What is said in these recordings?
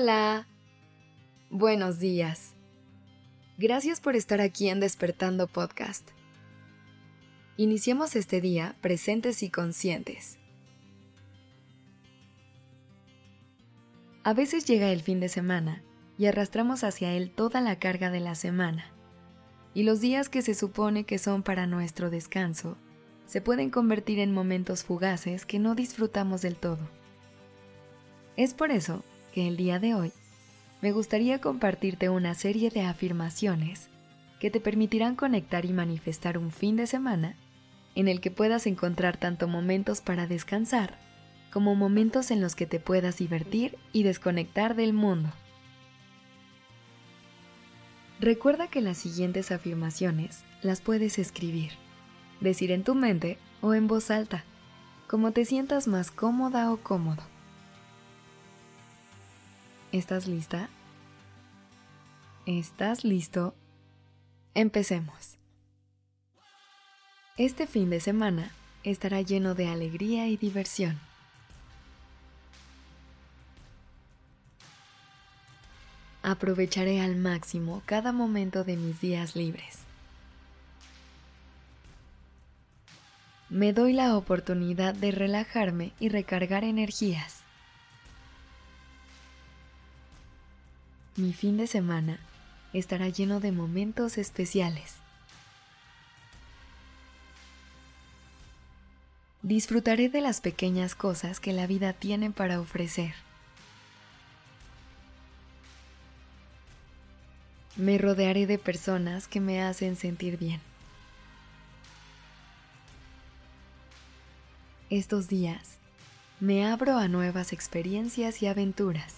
Hola. Buenos días. Gracias por estar aquí en Despertando Podcast. Iniciemos este día presentes y conscientes. A veces llega el fin de semana y arrastramos hacia él toda la carga de la semana. Y los días que se supone que son para nuestro descanso se pueden convertir en momentos fugaces que no disfrutamos del todo. Es por eso que el día de hoy me gustaría compartirte una serie de afirmaciones que te permitirán conectar y manifestar un fin de semana en el que puedas encontrar tanto momentos para descansar como momentos en los que te puedas divertir y desconectar del mundo. Recuerda que las siguientes afirmaciones las puedes escribir decir en tu mente o en voz alta, como te sientas más cómoda o cómodo. ¿Estás lista? ¿Estás listo? Empecemos. Este fin de semana estará lleno de alegría y diversión. Aprovecharé al máximo cada momento de mis días libres. me doy la oportunidad de relajarme y recargar energías. Mi fin de semana estará lleno de momentos especiales. Disfrutaré de las pequeñas cosas que la vida tiene para ofrecer. Me rodearé de personas que me hacen sentir bien. Estos días me abro a nuevas experiencias y aventuras.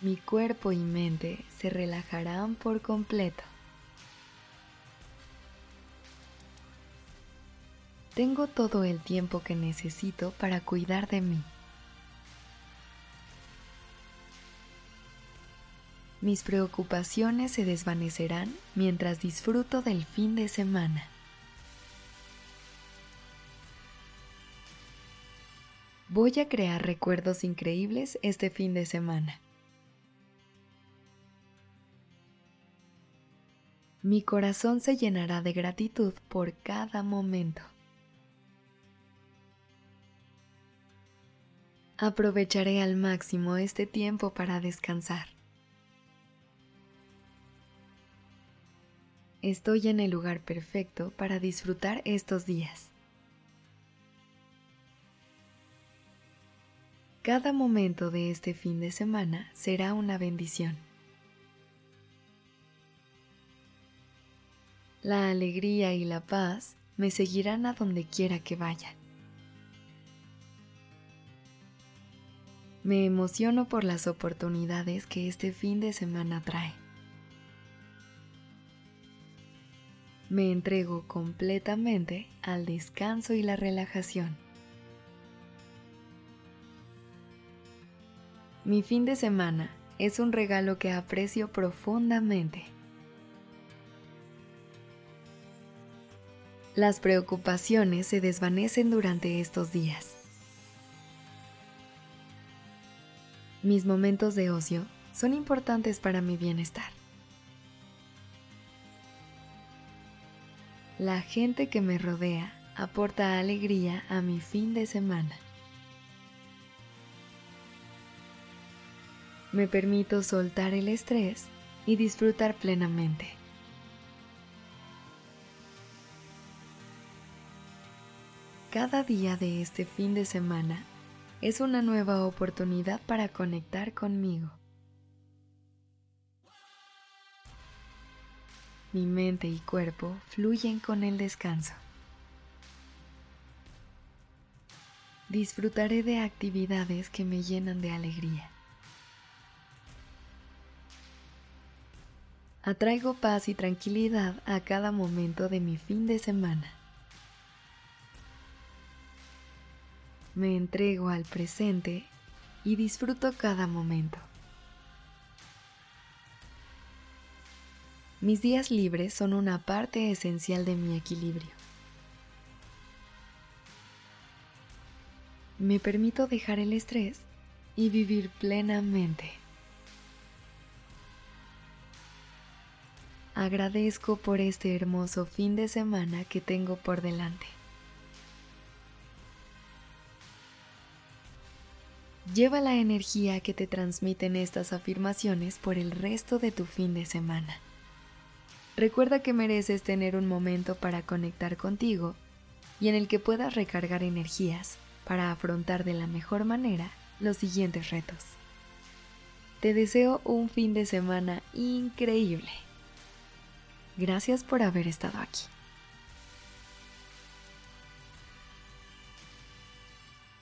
Mi cuerpo y mente se relajarán por completo. Tengo todo el tiempo que necesito para cuidar de mí. mis preocupaciones se desvanecerán mientras disfruto del fin de semana. Voy a crear recuerdos increíbles este fin de semana. Mi corazón se llenará de gratitud por cada momento. Aprovecharé al máximo este tiempo para descansar. estoy en el lugar perfecto para disfrutar estos días. Cada momento de este fin de semana será una bendición. La alegría y la paz me seguirán a donde quiera que vaya. Me emociono por las oportunidades que este fin de semana trae. me entrego completamente al descanso y la relajación. Mi fin de semana es un regalo que aprecio profundamente. Las preocupaciones se desvanecen durante estos días. Mis momentos de ocio son importantes para mi bienestar. La gente que me rodea aporta alegría a mi fin de semana. Me permito soltar el estrés y disfrutar plenamente. Cada día de este fin de semana es una nueva oportunidad para conectar conmigo. mi mente y cuerpo fluyen con el descanso. Disfrutaré de actividades que me llenan de alegría. Atraigo paz y tranquilidad a cada momento de mi fin de semana. Me entrego al presente y disfruto cada momento. Mis días libres son una parte esencial de mi equilibrio. me permito dejar el estrés y vivir plenamente. Agradezco por este hermoso fin de semana que tengo por delante. Lleva la energía que te transmiten estas afirmaciones por el resto de tu fin de semana. Recuerda que mereces tener un momento para conectar contigo y en el que puedas recargar energías para afrontar de la mejor manera los siguientes retos. Te deseo un fin de semana increíble. Gracias por haber estado aquí.